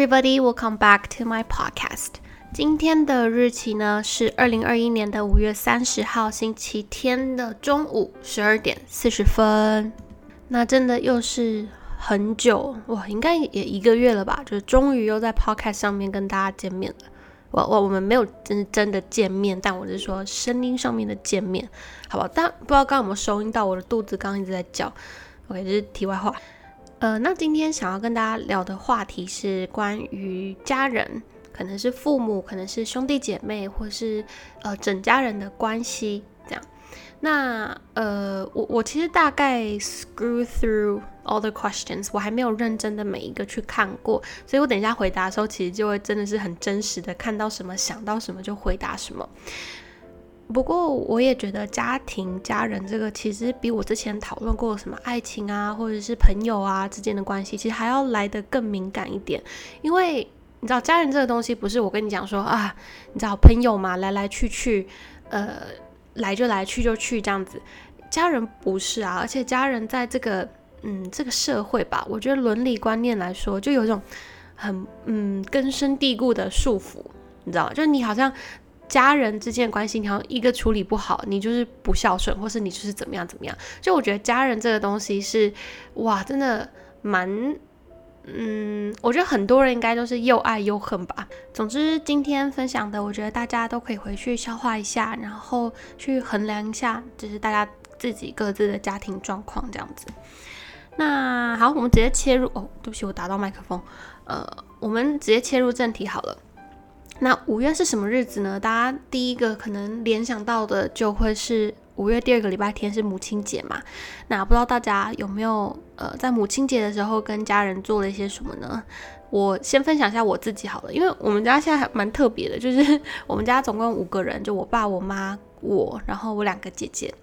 everybody, welcome back to my podcast. 今天的日期呢是二零二一年的五月三十号星期天的中午十二点四十分。那真的又是很久哇，应该也一个月了吧？就是终于又在 podcast 上面跟大家见面了。我我我们没有真真的见面，但我是说声音上面的见面，好吧？但不知道刚刚有没有收音到我的肚子刚刚一直在叫。OK，这是题外话。呃，那今天想要跟大家聊的话题是关于家人，可能是父母，可能是兄弟姐妹，或是呃整家人的关系这样。那呃，我我其实大概 screw through all the questions，我还没有认真的每一个去看过，所以我等一下回答的时候，其实就会真的是很真实的看到什么想到什么就回答什么。不过，我也觉得家庭、家人这个其实比我之前讨论过什么爱情啊，或者是朋友啊之间的关系，其实还要来得更敏感一点。因为你知道，家人这个东西不是我跟你讲说啊，你知道朋友嘛，来来去去，呃，来就来，去就去这样子。家人不是啊，而且家人在这个嗯这个社会吧，我觉得伦理观念来说，就有一种很嗯根深蒂固的束缚，你知道，就是你好像。家人之间的关系，你好像一个处理不好，你就是不孝顺，或是你就是怎么样怎么样。就我觉得家人这个东西是，哇，真的蛮，嗯，我觉得很多人应该都是又爱又恨吧。总之，今天分享的，我觉得大家都可以回去消化一下，然后去衡量一下，就是大家自己各自的家庭状况这样子。那好，我们直接切入。哦，对不起，我打到麦克风。呃，我们直接切入正题好了。那五月是什么日子呢？大家第一个可能联想到的就会是五月第二个礼拜天是母亲节嘛。那不知道大家有没有呃在母亲节的时候跟家人做了一些什么呢？我先分享一下我自己好了，因为我们家现在还蛮特别的，就是 我们家总共五个人，就我爸、我妈、我，然后我两个姐姐。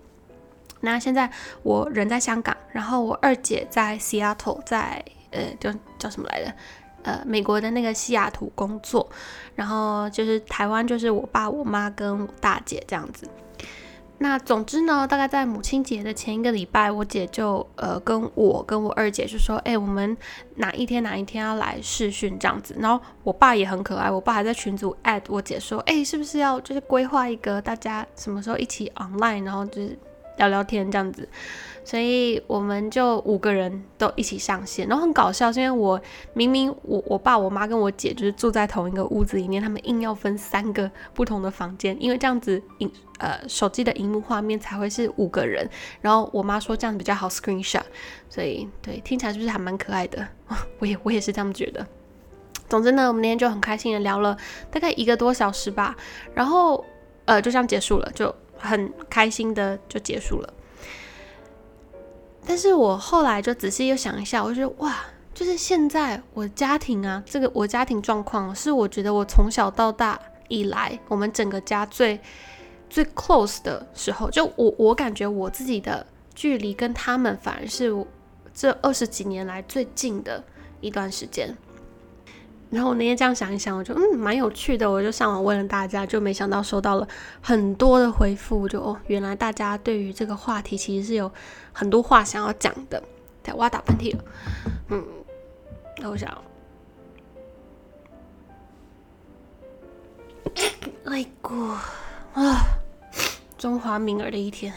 那现在我人在香港，然后我二姐在 Seattle，在呃叫叫什么来着？呃，美国的那个西雅图工作，然后就是台湾，就是我爸、我妈跟我大姐这样子。那总之呢，大概在母亲节的前一个礼拜，我姐就呃跟我跟我二姐就说：“哎，我们哪一天哪一天要来试训这样子。”然后我爸也很可爱，我爸还在群组 at 我姐说：“哎，是不是要就是规划一个大家什么时候一起 online，然后就是聊聊天这样子。”所以我们就五个人都一起上线，然后很搞笑，是因为我明明我我爸我妈跟我姐就是住在同一个屋子里面，他们硬要分三个不同的房间，因为这样子荧呃手机的荧幕画面才会是五个人。然后我妈说这样比较好 screenshot，所以对听起来是不是还蛮可爱的？我也我也是这样觉得。总之呢，我们那天就很开心的聊了大概一个多小时吧，然后呃就这样结束了，就很开心的就结束了。但是我后来就仔细又想一下，我就觉得哇，就是现在我家庭啊，这个我家庭状况是我觉得我从小到大以来，我们整个家最最 close 的时候，就我我感觉我自己的距离跟他们反而是这二十几年来最近的一段时间。然后我那天这样想一想，我就嗯蛮有趣的，我就上网问了大家，就没想到收到了很多的回复，就哦原来大家对于这个话题其实是有很多话想要讲的。对，我要打喷嚏了，嗯，那我想，哎过啊，中华民儿的一天。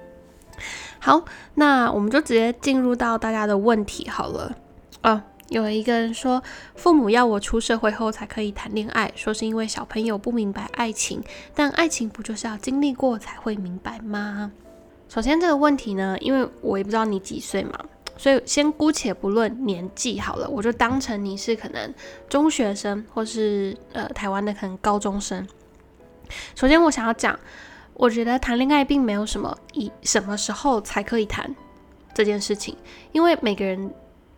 好，那我们就直接进入到大家的问题好了啊。有一个人说，父母要我出社会后才可以谈恋爱，说是因为小朋友不明白爱情，但爱情不就是要经历过才会明白吗？首先这个问题呢，因为我也不知道你几岁嘛，所以先姑且不论年纪好了，我就当成你是可能中学生，或是呃台湾的可能高中生。首先我想要讲，我觉得谈恋爱并没有什么以什么时候才可以谈这件事情，因为每个人。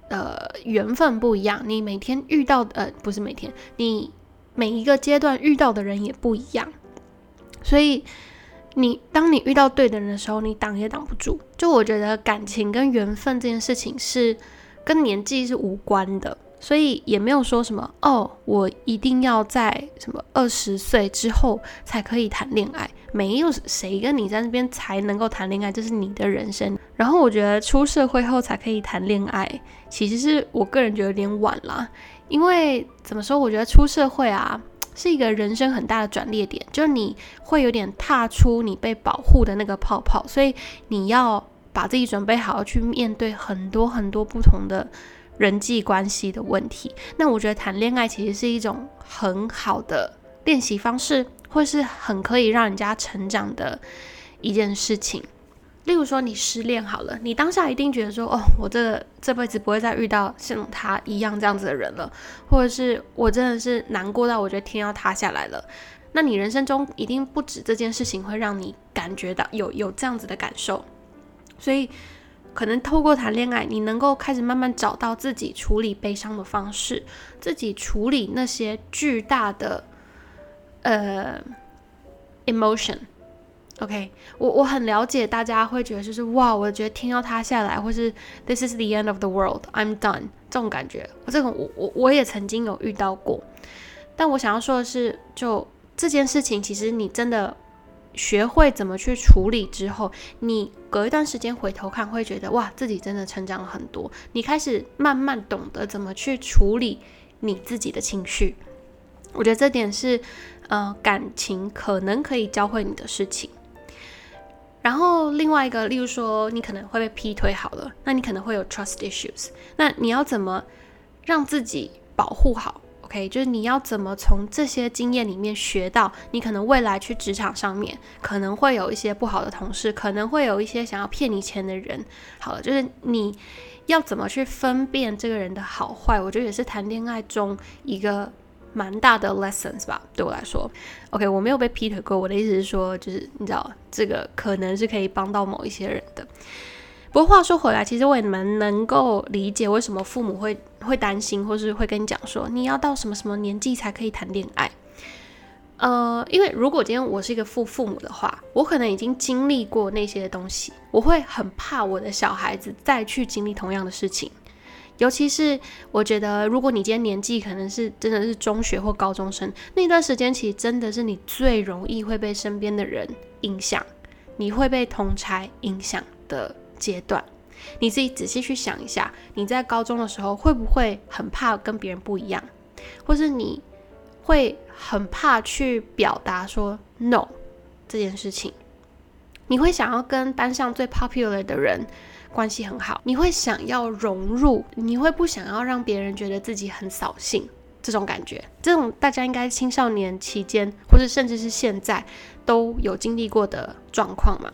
呃，缘分不一样，你每天遇到呃，不是每天，你每一个阶段遇到的人也不一样，所以你当你遇到对的人的时候，你挡也挡不住。就我觉得感情跟缘分这件事情是跟年纪是无关的，所以也没有说什么哦，我一定要在什么二十岁之后才可以谈恋爱。没有谁跟你在那边才能够谈恋爱，这是你的人生。然后我觉得出社会后才可以谈恋爱，其实是我个人觉得有点晚了。因为怎么说？我觉得出社会啊是一个人生很大的转捩点，就是你会有点踏出你被保护的那个泡泡，所以你要把自己准备好，去面对很多很多不同的。人际关系的问题，那我觉得谈恋爱其实是一种很好的练习方式，或是很可以让人家成长的一件事情。例如说，你失恋好了，你当下一定觉得说，哦，我这个这辈子不会再遇到像他一样这样子的人了，或者是我真的是难过到我觉得天要塌下来了。那你人生中一定不止这件事情会让你感觉到有有这样子的感受，所以。可能透过谈恋爱，你能够开始慢慢找到自己处理悲伤的方式，自己处理那些巨大的呃 emotion。OK，我我很了解大家会觉得就是哇，我觉得天要塌下来，或是 This is the end of the world，I'm done 这种感觉。我这种我我我也曾经有遇到过，但我想要说的是，就这件事情，其实你真的。学会怎么去处理之后，你隔一段时间回头看，会觉得哇，自己真的成长了很多。你开始慢慢懂得怎么去处理你自己的情绪。我觉得这点是，呃，感情可能可以教会你的事情。然后另外一个，例如说，你可能会被劈腿好了，那你可能会有 trust issues。那你要怎么让自己保护好？OK，就是你要怎么从这些经验里面学到，你可能未来去职场上面可能会有一些不好的同事，可能会有一些想要骗你钱的人。好了，就是你要怎么去分辨这个人的好坏，我觉得也是谈恋爱中一个蛮大的 lessons 吧。对我来说，OK，我没有被劈腿过，我的意思是说，就是你知道，这个可能是可以帮到某一些人的。不过话说回来，其实我也蛮能够理解为什么父母会会担心，或是会跟你讲说你要到什么什么年纪才可以谈恋爱。呃，因为如果今天我是一个父父母的话，我可能已经经历过那些东西，我会很怕我的小孩子再去经历同样的事情。尤其是我觉得，如果你今天年纪可能是真的是中学或高中生那段时间，其实真的是你最容易会被身边的人影响，你会被同才影响的。阶段，你自己仔细去想一下，你在高中的时候会不会很怕跟别人不一样，或是你会很怕去表达说 no 这件事情？你会想要跟班上最 popular 的人关系很好，你会想要融入，你会不想要让别人觉得自己很扫兴，这种感觉，这种大家应该青少年期间，或者甚至是现在都有经历过的状况嘛？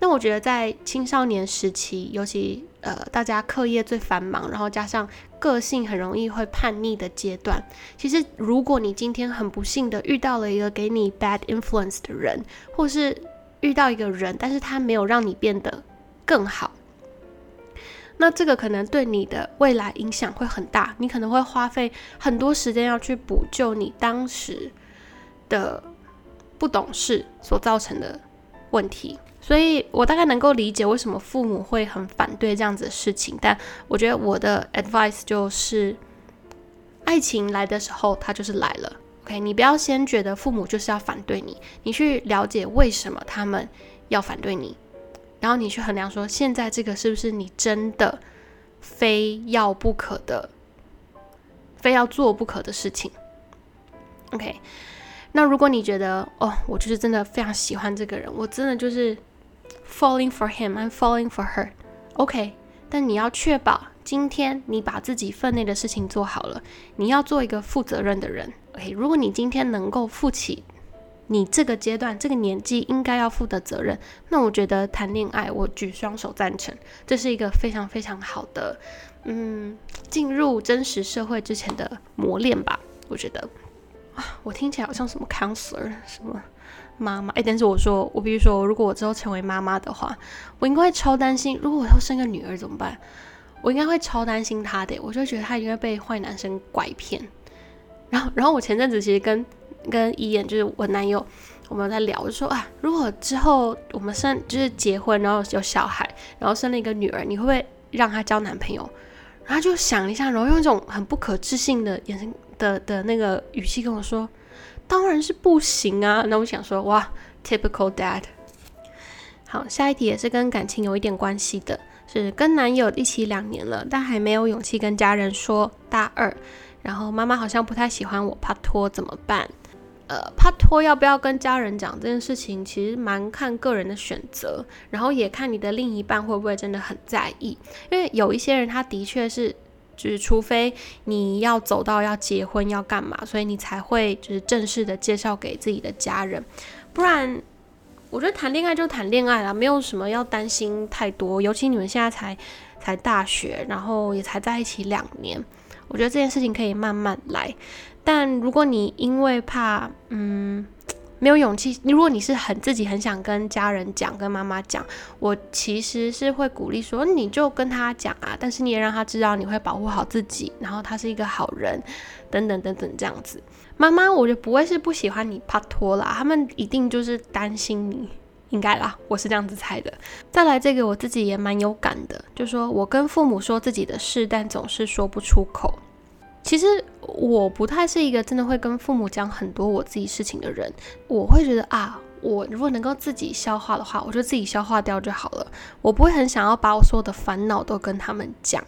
那我觉得在青少年时期，尤其呃大家课业最繁忙，然后加上个性很容易会叛逆的阶段，其实如果你今天很不幸的遇到了一个给你 bad influence 的人，或是遇到一个人，但是他没有让你变得更好，那这个可能对你的未来影响会很大，你可能会花费很多时间要去补救你当时的不懂事所造成的问题。所以我大概能够理解为什么父母会很反对这样子的事情，但我觉得我的 advice 就是，爱情来的时候它就是来了，OK，你不要先觉得父母就是要反对你，你去了解为什么他们要反对你，然后你去衡量说现在这个是不是你真的非要不可的，非要做不可的事情，OK，那如果你觉得哦，我就是真的非常喜欢这个人，我真的就是。Falling for him, I'm falling for her. OK，但你要确保今天你把自己分内的事情做好了。你要做一个负责任的人。OK，如果你今天能够负起你这个阶段、这个年纪应该要负的责任，那我觉得谈恋爱，我举双手赞成。这是一个非常非常好的，嗯，进入真实社会之前的磨练吧。我觉得啊，我听起来好像什么 counselor 什么。妈妈，哎，但是我说，我比如说，如果我之后成为妈妈的话，我应该会超担心。如果我要生个女儿怎么办？我应该会超担心她的。我就觉得她应该被坏男生拐骗。然后，然后我前阵子其实跟跟伊眼，就是我男友，我们在聊，就说啊，如果之后我们生就是结婚，然后有小孩，然后生了一个女儿，你会不会让她交男朋友？然后就想了一下，然后用一种很不可置信的眼神的的那个语气跟我说：“当然是不行啊！”那我想说：“哇，typical dad。”好，下一题也是跟感情有一点关系的，是跟男友一起两年了，但还没有勇气跟家人说。大二，然后妈妈好像不太喜欢我，怕拖怎么办？呃，怕拖要不要跟家人讲这件事情，其实蛮看个人的选择，然后也看你的另一半会不会真的很在意。因为有一些人他的确是，就是除非你要走到要结婚要干嘛，所以你才会就是正式的介绍给自己的家人，不然。我觉得谈恋爱就谈恋爱啦，没有什么要担心太多。尤其你们现在才才大学，然后也才在一起两年，我觉得这件事情可以慢慢来。但如果你因为怕，嗯。没有勇气。如果你是很自己很想跟家人讲、跟妈妈讲，我其实是会鼓励说，你就跟他讲啊。但是你也让他知道你会保护好自己，然后他是一个好人，等等等等这样子。妈妈，我觉得不会是不喜欢你怕拖啦，他们一定就是担心你，应该啦，我是这样子猜的。再来这个，我自己也蛮有感的，就说我跟父母说自己的事，但总是说不出口。其实我不太是一个真的会跟父母讲很多我自己事情的人，我会觉得啊，我如果能够自己消化的话，我就自己消化掉就好了。我不会很想要把我所有的烦恼都跟他们讲。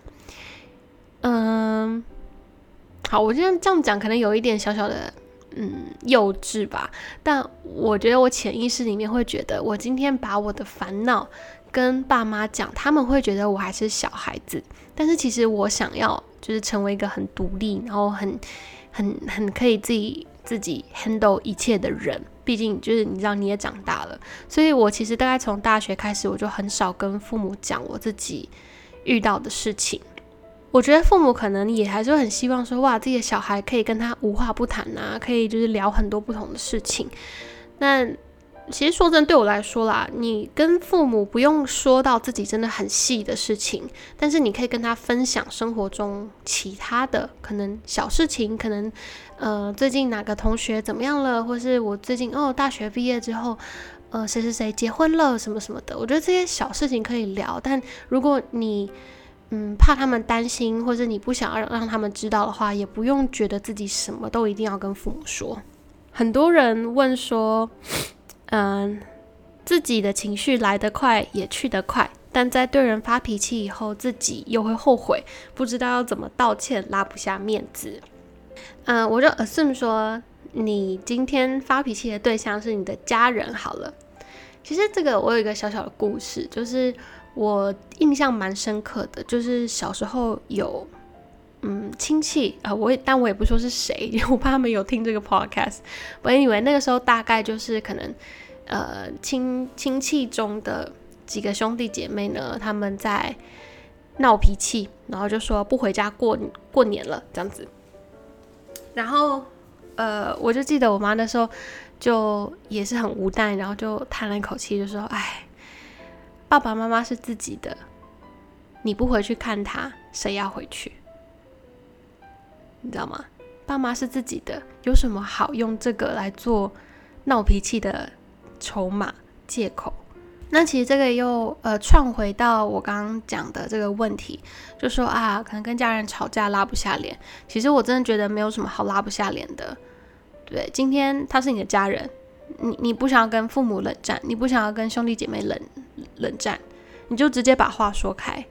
嗯，好，我今天这样讲可能有一点小小的嗯幼稚吧，但我觉得我潜意识里面会觉得，我今天把我的烦恼跟爸妈讲，他们会觉得我还是小孩子，但是其实我想要。就是成为一个很独立，然后很、很、很可以自己自己 handle 一切的人。毕竟，就是你知道你也长大了，所以我其实大概从大学开始，我就很少跟父母讲我自己遇到的事情。我觉得父母可能也还是很希望说，哇，自己的小孩可以跟他无话不谈啊，可以就是聊很多不同的事情。那其实说真，对我来说啦，你跟父母不用说到自己真的很细的事情，但是你可以跟他分享生活中其他的可能小事情，可能呃最近哪个同学怎么样了，或是我最近哦大学毕业之后，呃谁谁谁结婚了什么什么的，我觉得这些小事情可以聊。但如果你嗯怕他们担心，或者你不想要让他们知道的话，也不用觉得自己什么都一定要跟父母说。很多人问说。嗯，自己的情绪来得快，也去得快，但在对人发脾气以后，自己又会后悔，不知道要怎么道歉，拉不下面子。嗯，我就 assume 说，你今天发脾气的对象是你的家人好了。其实这个我有一个小小的故事，就是我印象蛮深刻的，就是小时候有嗯亲戚啊，我也但我也不说是谁，因为我怕他们有听这个 podcast。我以为那个时候大概就是可能。呃，亲亲戚中的几个兄弟姐妹呢，他们在闹脾气，然后就说不回家过过年了这样子。然后，呃，我就记得我妈那时候就也是很无奈，然后就叹了一口气，就说：“哎，爸爸妈妈是自己的，你不回去看他，谁要回去？你知道吗？爸妈是自己的，有什么好用这个来做闹脾气的？”筹码借口，那其实这个又呃串回到我刚刚讲的这个问题，就说啊，可能跟家人吵架拉不下脸。其实我真的觉得没有什么好拉不下脸的。对，今天他是你的家人，你你不想要跟父母冷战，你不想要跟兄弟姐妹冷冷战，你就直接把话说开，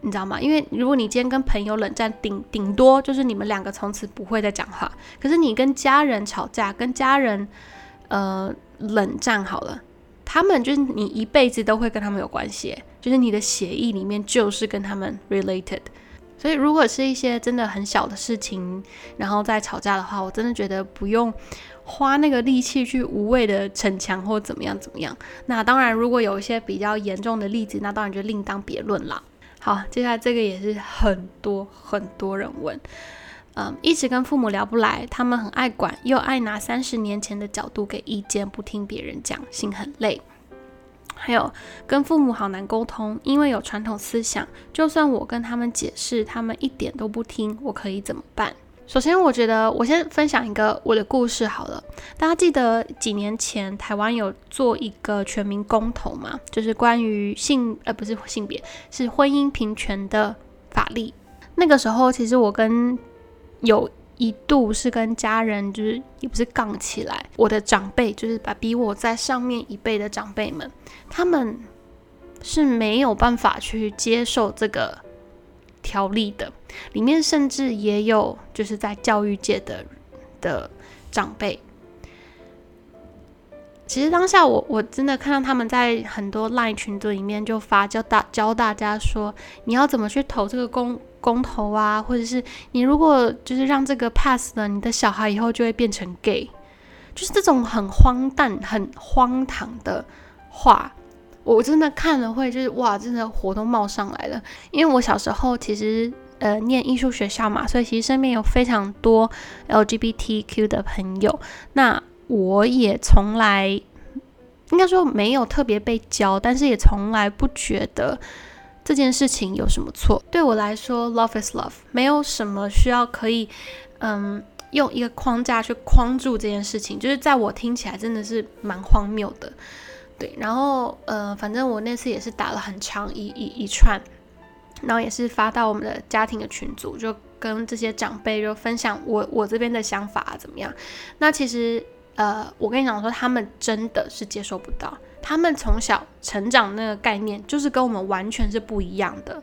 你知道吗？因为如果你今天跟朋友冷战，顶顶多就是你们两个从此不会再讲话。可是你跟家人吵架，跟家人呃。冷战好了，他们就是你一辈子都会跟他们有关系，就是你的协议里面就是跟他们 related。所以如果是一些真的很小的事情，然后再吵架的话，我真的觉得不用花那个力气去无谓的逞强或怎么样怎么样。那当然，如果有一些比较严重的例子，那当然就另当别论了。好，接下来这个也是很多很多人问。嗯，一直跟父母聊不来，他们很爱管，又爱拿三十年前的角度给意见，不听别人讲，心很累。还有跟父母好难沟通，因为有传统思想，就算我跟他们解释，他们一点都不听，我可以怎么办？首先，我觉得我先分享一个我的故事好了。大家记得几年前台湾有做一个全民公投嘛？就是关于性呃不是性别是婚姻平权的。法力。那个时候，其实我跟有一度是跟家人，就是也不是杠起来。我的长辈，就是把比我在上面一辈的长辈们，他们是没有办法去接受这个条例的。里面甚至也有就是在教育界的的长辈。其实当下我我真的看到他们在很多 LINE 群组里面就发教大教大家说你要怎么去投这个公公投啊，或者是你如果就是让这个 pass 了，你的小孩以后就会变成 gay，就是这种很荒诞、很荒唐的话，我真的看了会就是哇，真的火都冒上来了。因为我小时候其实呃念艺术学校嘛，所以其实身边有非常多 LGBTQ 的朋友，那。我也从来应该说没有特别被教，但是也从来不觉得这件事情有什么错。对我来说，love is love，没有什么需要可以嗯用一个框架去框住这件事情，就是在我听起来真的是蛮荒谬的。对，然后呃，反正我那次也是打了很长一一一串，然后也是发到我们的家庭的群组，就跟这些长辈就分享我我这边的想法啊怎么样。那其实。呃，我跟你讲说，他们真的是接受不到。他们从小成长那个概念，就是跟我们完全是不一样的。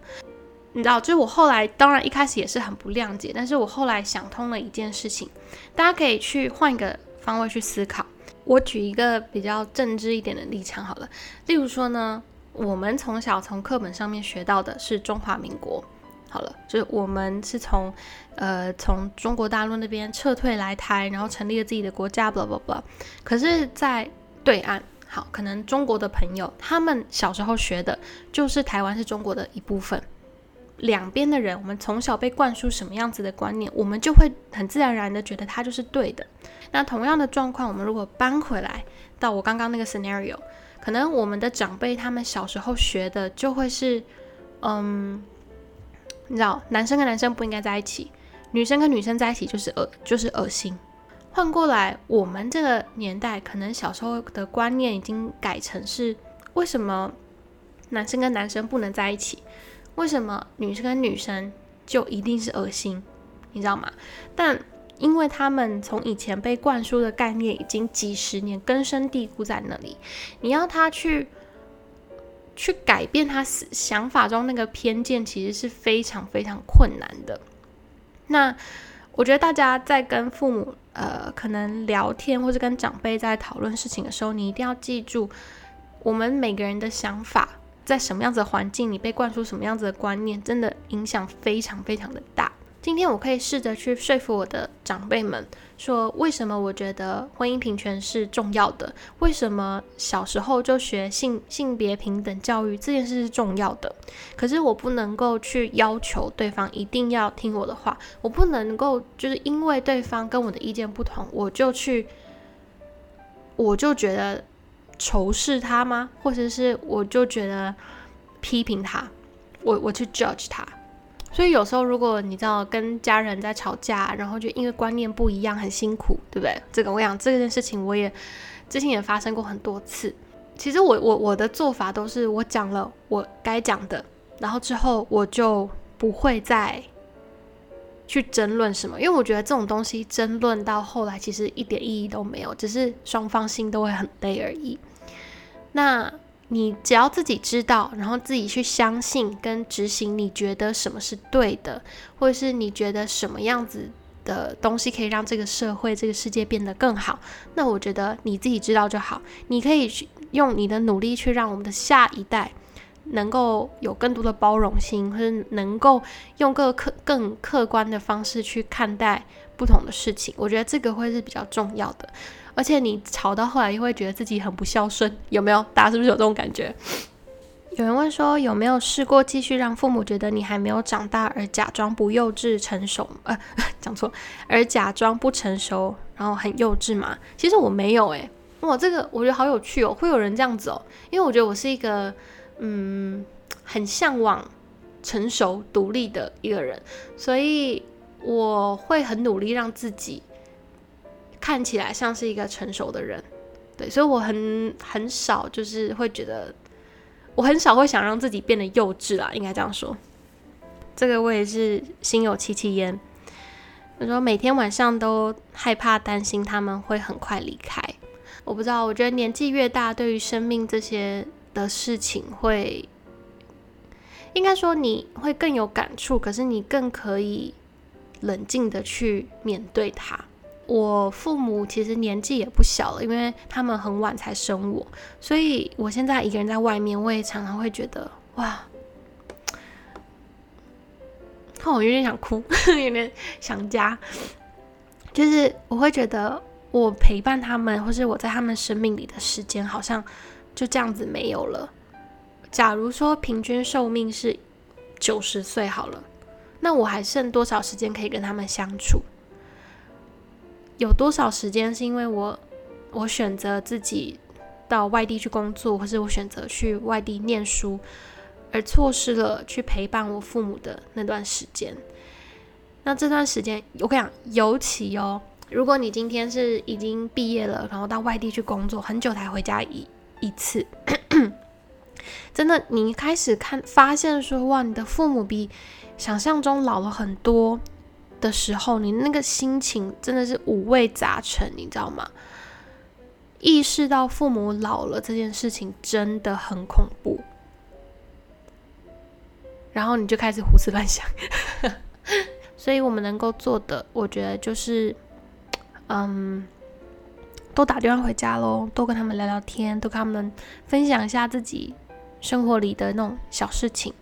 你知道，就是我后来，当然一开始也是很不谅解，但是我后来想通了一件事情，大家可以去换一个方位去思考。我举一个比较政治一点的立场好了，例如说呢，我们从小从课本上面学到的是中华民国。好了，就是我们是从，呃，从中国大陆那边撤退来台，然后成立了自己的国家，blah blah blah。可是，在对岸，好，可能中国的朋友他们小时候学的就是台湾是中国的一部分。两边的人，我们从小被灌输什么样子的观念，我们就会很自然而然的觉得它就是对的。那同样的状况，我们如果搬回来到我刚刚那个 scenario，可能我们的长辈他们小时候学的就会是，嗯。你知道，男生跟男生不应该在一起，女生跟女生在一起就是恶，就是恶心。换过来，我们这个年代可能小时候的观念已经改成是：为什么男生跟男生不能在一起？为什么女生跟女生就一定是恶心？你知道吗？但因为他们从以前被灌输的概念已经几十年根深蒂固在那里，你要他去。去改变他想法中那个偏见，其实是非常非常困难的。那我觉得大家在跟父母呃可能聊天，或者跟长辈在讨论事情的时候，你一定要记住，我们每个人的想法，在什么样子的环境，你被灌输什么样子的观念，真的影响非常非常的大。今天我可以试着去说服我的长辈们，说为什么我觉得婚姻平权是重要的，为什么小时候就学性性别平等教育这件事是重要的。可是我不能够去要求对方一定要听我的话，我不能够就是因为对方跟我的意见不同，我就去，我就觉得仇视他吗？或者是我就觉得批评他，我我去 judge 他。所以有时候，如果你知道跟家人在吵架，然后就因为观念不一样很辛苦，对不对？这个我想这件事情我也之前也发生过很多次。其实我我我的做法都是我讲了我该讲的，然后之后我就不会再去争论什么，因为我觉得这种东西争论到后来其实一点意义都没有，只是双方心都会很累而已。那。你只要自己知道，然后自己去相信跟执行，你觉得什么是对的，或者是你觉得什么样子的东西可以让这个社会、这个世界变得更好，那我觉得你自己知道就好。你可以去用你的努力去让我们的下一代能够有更多的包容心，或者能够用更客、更客观的方式去看待不同的事情。我觉得这个会是比较重要的。而且你吵到后来又会觉得自己很不孝顺，有没有？大家是不是有这种感觉？有人问说有没有试过继续让父母觉得你还没有长大而假装不幼稚成熟？呃，讲错，而假装不成熟，然后很幼稚嘛？其实我没有诶。哇，这个我觉得好有趣哦，会有人这样子哦，因为我觉得我是一个嗯很向往成熟独立的一个人，所以我会很努力让自己。看起来像是一个成熟的人，对，所以我很很少就是会觉得，我很少会想让自己变得幼稚啦，应该这样说。这个我也是心有戚戚焉。我说每天晚上都害怕、担心他们会很快离开。我不知道，我觉得年纪越大，对于生命这些的事情，会应该说你会更有感触，可是你更可以冷静的去面对它。我父母其实年纪也不小了，因为他们很晚才生我，所以我现在一个人在外面，我也常常会觉得哇，我有点想哭，有点想家，就是我会觉得我陪伴他们，或是我在他们生命里的时间，好像就这样子没有了。假如说平均寿命是九十岁好了，那我还剩多少时间可以跟他们相处？有多少时间是因为我我选择自己到外地去工作，或是我选择去外地念书，而错失了去陪伴我父母的那段时间？那这段时间，我跟你讲，尤其哦，如果你今天是已经毕业了，然后到外地去工作，很久才回家一一次，真的，你开始看发现说，哇，你的父母比想象中老了很多。的时候，你那个心情真的是五味杂陈，你知道吗？意识到父母老了这件事情真的很恐怖，然后你就开始胡思乱想。所以我们能够做的，我觉得就是，嗯，多打电话回家喽，多跟他们聊聊天，多跟他们分享一下自己生活里的那种小事情。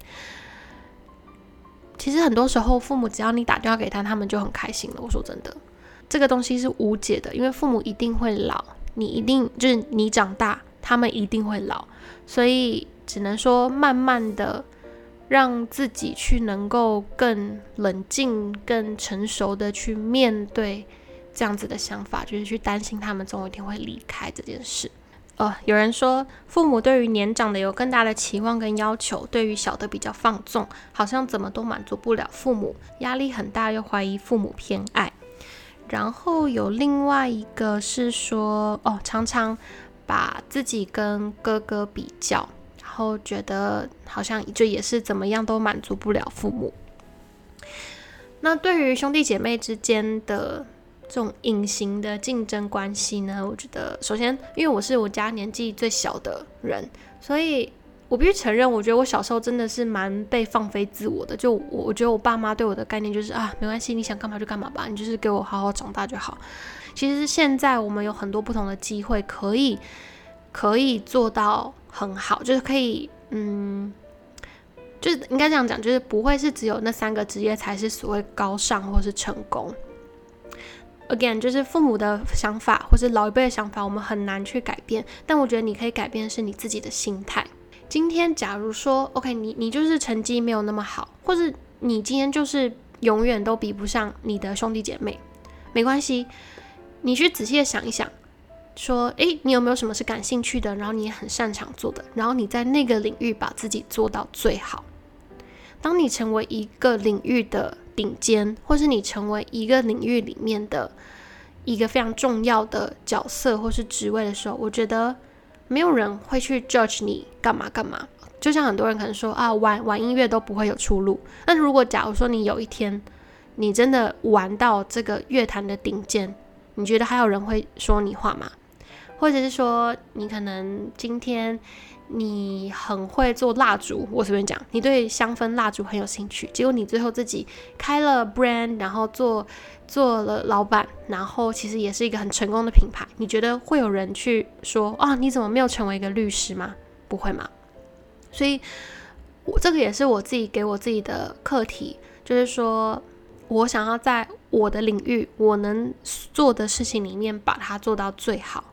其实很多时候，父母只要你打电话给他，他们就很开心了。我说真的，这个东西是无解的，因为父母一定会老，你一定就是你长大，他们一定会老，所以只能说慢慢的让自己去能够更冷静、更成熟的去面对这样子的想法，就是去担心他们总有一天会离开这件事。呃，有人说父母对于年长的有更大的期望跟要求，对于小的比较放纵，好像怎么都满足不了父母，压力很大，又怀疑父母偏爱。然后有另外一个是说，哦，常常把自己跟哥哥比较，然后觉得好像就也是怎么样都满足不了父母。那对于兄弟姐妹之间的。这种隐形的竞争关系呢，我觉得首先，因为我是我家年纪最小的人，所以我必须承认，我觉得我小时候真的是蛮被放飞自我的。就我，我觉得我爸妈对我的概念就是啊，没关系，你想干嘛就干嘛吧，你就是给我好好长大就好。其实现在我们有很多不同的机会，可以可以做到很好，就是可以，嗯，就是应该这样讲，就是不会是只有那三个职业才是所谓高尚或是成功。Again，就是父母的想法或是老一辈的想法，我们很难去改变。但我觉得你可以改变的是你自己的心态。今天假如说，OK，你你就是成绩没有那么好，或者你今天就是永远都比不上你的兄弟姐妹，没关系，你去仔细的想一想，说，诶，你有没有什么是感兴趣的，然后你也很擅长做的，然后你在那个领域把自己做到最好。当你成为一个领域的顶尖，或是你成为一个领域里面的一个非常重要的角色或是职位的时候，我觉得没有人会去 judge 你干嘛干嘛。就像很多人可能说啊，玩玩音乐都不会有出路。那如果假如说你有一天你真的玩到这个乐坛的顶尖，你觉得还有人会说你话吗？或者是说你可能今天？你很会做蜡烛，我随便讲，你对香氛蜡烛很有兴趣，结果你最后自己开了 brand，然后做做了老板，然后其实也是一个很成功的品牌。你觉得会有人去说啊，你怎么没有成为一个律师吗？不会吗？所以，我这个也是我自己给我自己的课题，就是说我想要在我的领域，我能做的事情里面把它做到最好。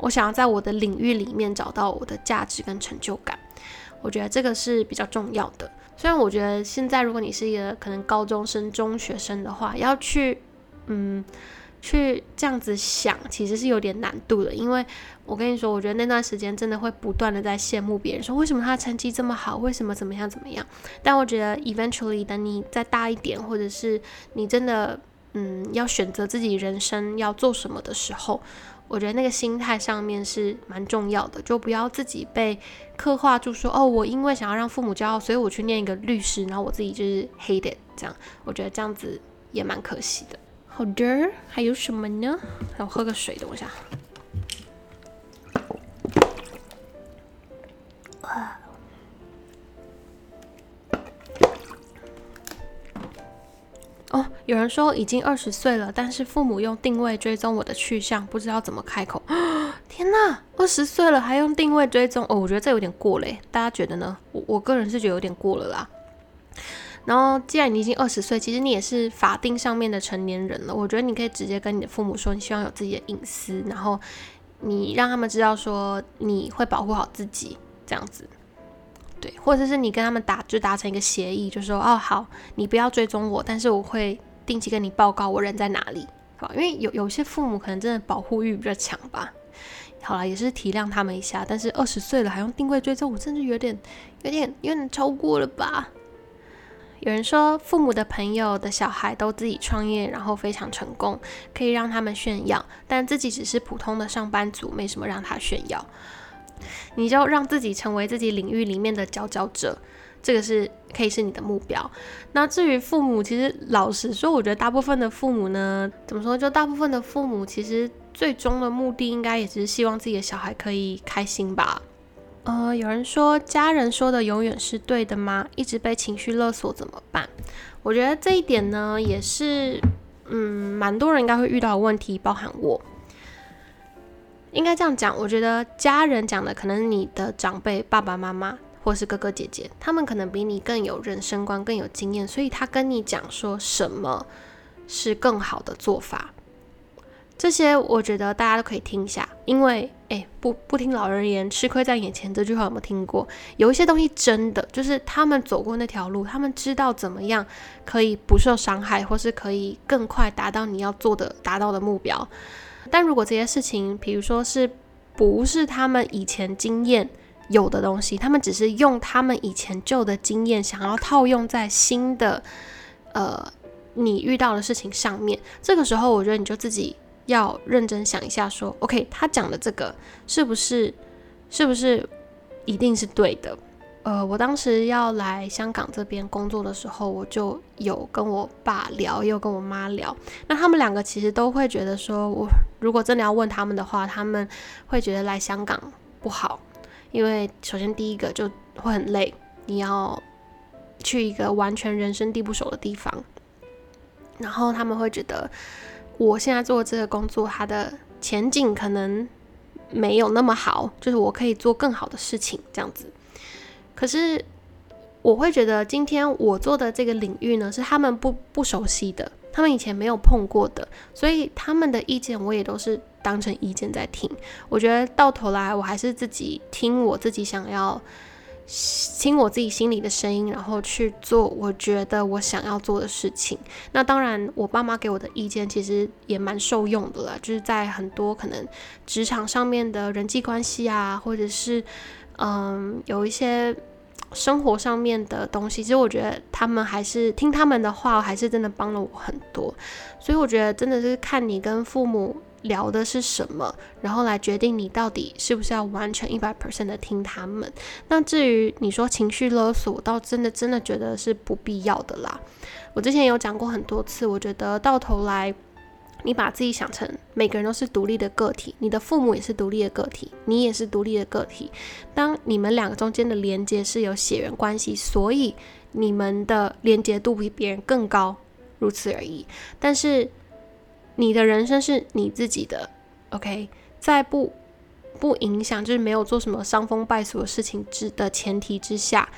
我想要在我的领域里面找到我的价值跟成就感，我觉得这个是比较重要的。虽然我觉得现在如果你是一个可能高中生、中学生的话，要去嗯去这样子想，其实是有点难度的。因为我跟你说，我觉得那段时间真的会不断的在羡慕别人，说为什么他成绩这么好，为什么怎么样怎么样。但我觉得 eventually 等你再大一点，或者是你真的嗯要选择自己人生要做什么的时候。我觉得那个心态上面是蛮重要的，就不要自己被刻画住说哦，我因为想要让父母骄傲，所以我去念一个律师，然后我自己就是 hate it 这样，我觉得这样子也蛮可惜的。好的，还有什么呢？我喝个水，等我一下。哦，有人说已经二十岁了，但是父母用定位追踪我的去向，不知道怎么开口。天哪，二十岁了还用定位追踪？哦，我觉得这有点过嘞，大家觉得呢？我我个人是觉得有点过了啦。然后，既然你已经二十岁，其实你也是法定上面的成年人了，我觉得你可以直接跟你的父母说，你希望有自己的隐私，然后你让他们知道说你会保护好自己，这样子。对，或者是你跟他们打就达成一个协议，就说哦好，你不要追踪我，但是我会定期跟你报告我人在哪里，好因为有有些父母可能真的保护欲比较强吧。好了，也是体谅他们一下，但是二十岁了还用定位追踪，我真的有点、有点、有点超过了吧？有人说，父母的朋友的小孩都自己创业，然后非常成功，可以让他们炫耀，但自己只是普通的上班族，没什么让他炫耀。你就让自己成为自己领域里面的佼佼者，这个是可以是你的目标。那至于父母，其实老实说，我觉得大部分的父母呢，怎么说？就大部分的父母，其实最终的目的应该也是希望自己的小孩可以开心吧。呃，有人说，家人说的永远是对的吗？一直被情绪勒索怎么办？我觉得这一点呢，也是嗯，蛮多人应该会遇到的问题，包含我。应该这样讲，我觉得家人讲的可能你的长辈爸爸妈妈或是哥哥姐姐，他们可能比你更有人生观、更有经验，所以他跟你讲说什么是更好的做法，这些我觉得大家都可以听一下，因为哎，不不听老人言，吃亏在眼前这句话有没有听过？有一些东西真的就是他们走过那条路，他们知道怎么样可以不受伤害，或是可以更快达到你要做的、达到的目标。但如果这些事情，比如说是不是他们以前经验有的东西，他们只是用他们以前旧的经验想要套用在新的呃你遇到的事情上面，这个时候我觉得你就自己要认真想一下，说 OK，他讲的这个是不是是不是一定是对的？呃，我当时要来香港这边工作的时候，我就有跟我爸聊，又跟我妈聊。那他们两个其实都会觉得说，我如果真的要问他们的话，他们会觉得来香港不好，因为首先第一个就会很累，你要去一个完全人生地不熟的地方。然后他们会觉得，我现在做这个工作，它的前景可能没有那么好，就是我可以做更好的事情，这样子。可是，我会觉得今天我做的这个领域呢，是他们不不熟悉的，他们以前没有碰过的，所以他们的意见我也都是当成意见在听。我觉得到头来，我还是自己听我自己想要听我自己心里的声音，然后去做我觉得我想要做的事情。那当然，我爸妈给我的意见其实也蛮受用的了，就是在很多可能职场上面的人际关系啊，或者是嗯有一些。生活上面的东西，其实我觉得他们还是听他们的话，还是真的帮了我很多。所以我觉得真的是看你跟父母聊的是什么，然后来决定你到底是不是要完全一百 percent 的听他们。那至于你说情绪勒索，我倒真的真的觉得是不必要的啦。我之前有讲过很多次，我觉得到头来。你把自己想成每个人都是独立的个体，你的父母也是独立的个体，你也是独立的个体。当你们两个中间的连接是有血缘关系，所以你们的连接度比别人更高，如此而已。但是你的人生是你自己的，OK，在不不影响，就是没有做什么伤风败俗的事情之的前提之下，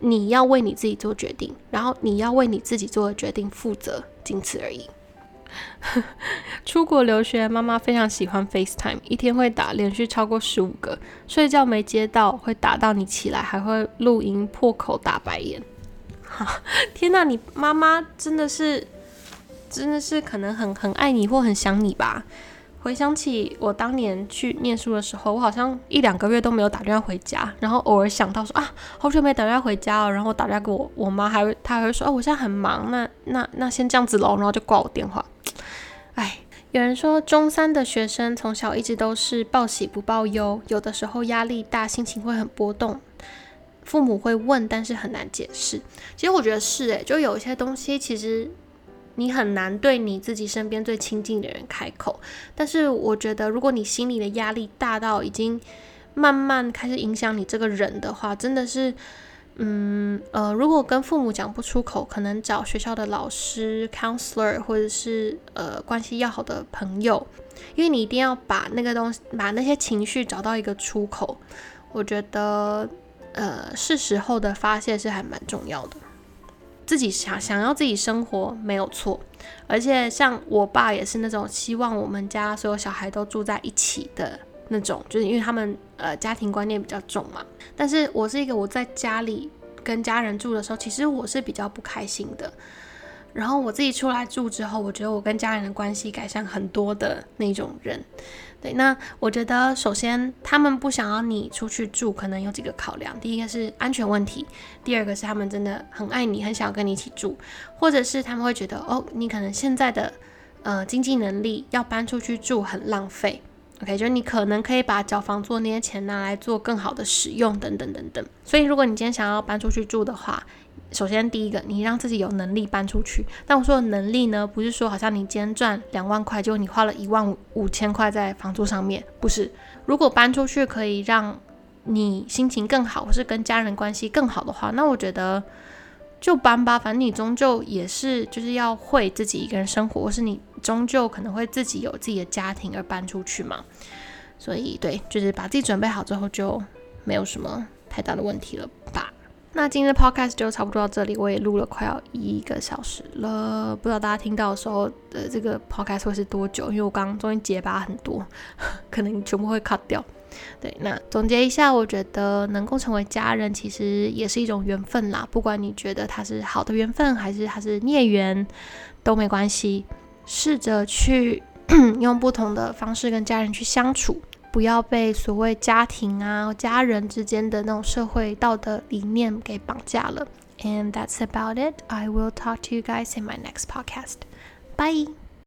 你要为你自己做决定，然后你要为你自己做的决定负责，仅此而已。出国留学，妈妈非常喜欢 FaceTime，一天会打连续超过十五个。睡觉没接到，会打到你起来，还会录音破口大白眼。天哪，你妈妈真的是，真的是可能很很爱你或很想你吧？回想起我当年去念书的时候，我好像一两个月都没有打电话回家，然后偶尔想到说啊，好久没打电话回家了，然后我打电话给我我妈，还会她还会说，哦，我现在很忙，那那那先这样子喽，然后就挂我电话。哎，有人说，中三的学生从小一直都是报喜不报忧，有的时候压力大，心情会很波动。父母会问，但是很难解释。其实我觉得是诶，就有一些东西，其实你很难对你自己身边最亲近的人开口。但是我觉得，如果你心里的压力大到已经慢慢开始影响你这个人的话，真的是，嗯呃，如果跟父母讲不出口，可能找学校的老师、counselor 或者是呃关系要好的朋友，因为你一定要把那个东西，把那些情绪找到一个出口。我觉得。呃，是时候的发泄是还蛮重要的。自己想想要自己生活没有错，而且像我爸也是那种希望我们家所有小孩都住在一起的那种，就是因为他们呃家庭观念比较重嘛。但是我是一个我在家里跟家人住的时候，其实我是比较不开心的。然后我自己出来住之后，我觉得我跟家人的关系改善很多的那种人。对，那我觉得首先他们不想要你出去住，可能有几个考量。第一个是安全问题，第二个是他们真的很爱你，很想要跟你一起住，或者是他们会觉得哦，你可能现在的呃经济能力要搬出去住很浪费。OK，就你可能可以把缴房租那些钱拿来做更好的使用，等等等等。所以如果你今天想要搬出去住的话，首先，第一个，你让自己有能力搬出去。但我说的能力呢，不是说好像你今天赚两万块，就你花了一万五五千块在房租上面，不是。如果搬出去可以让你心情更好，或是跟家人关系更好的话，那我觉得就搬吧。反正你终究也是就是要会自己一个人生活，或是你终究可能会自己有自己的家庭而搬出去嘛。所以，对，就是把自己准备好之后，就没有什么太大的问题了吧。那今天的 podcast 就差不多到这里，我也录了快要一个小时了，不知道大家听到的时候的这个 podcast 会是多久？因为我刚刚中间结巴很多，可能全部会 cut 掉。对，那总结一下，我觉得能够成为家人，其实也是一种缘分啦。不管你觉得它是好的缘分，还是它是孽缘，都没关系。试着去用不同的方式跟家人去相处。不要被所谓家庭啊、家人之间的那种社会道德理念给绑架了。And that's about it. I will talk to you guys in my next podcast. Bye.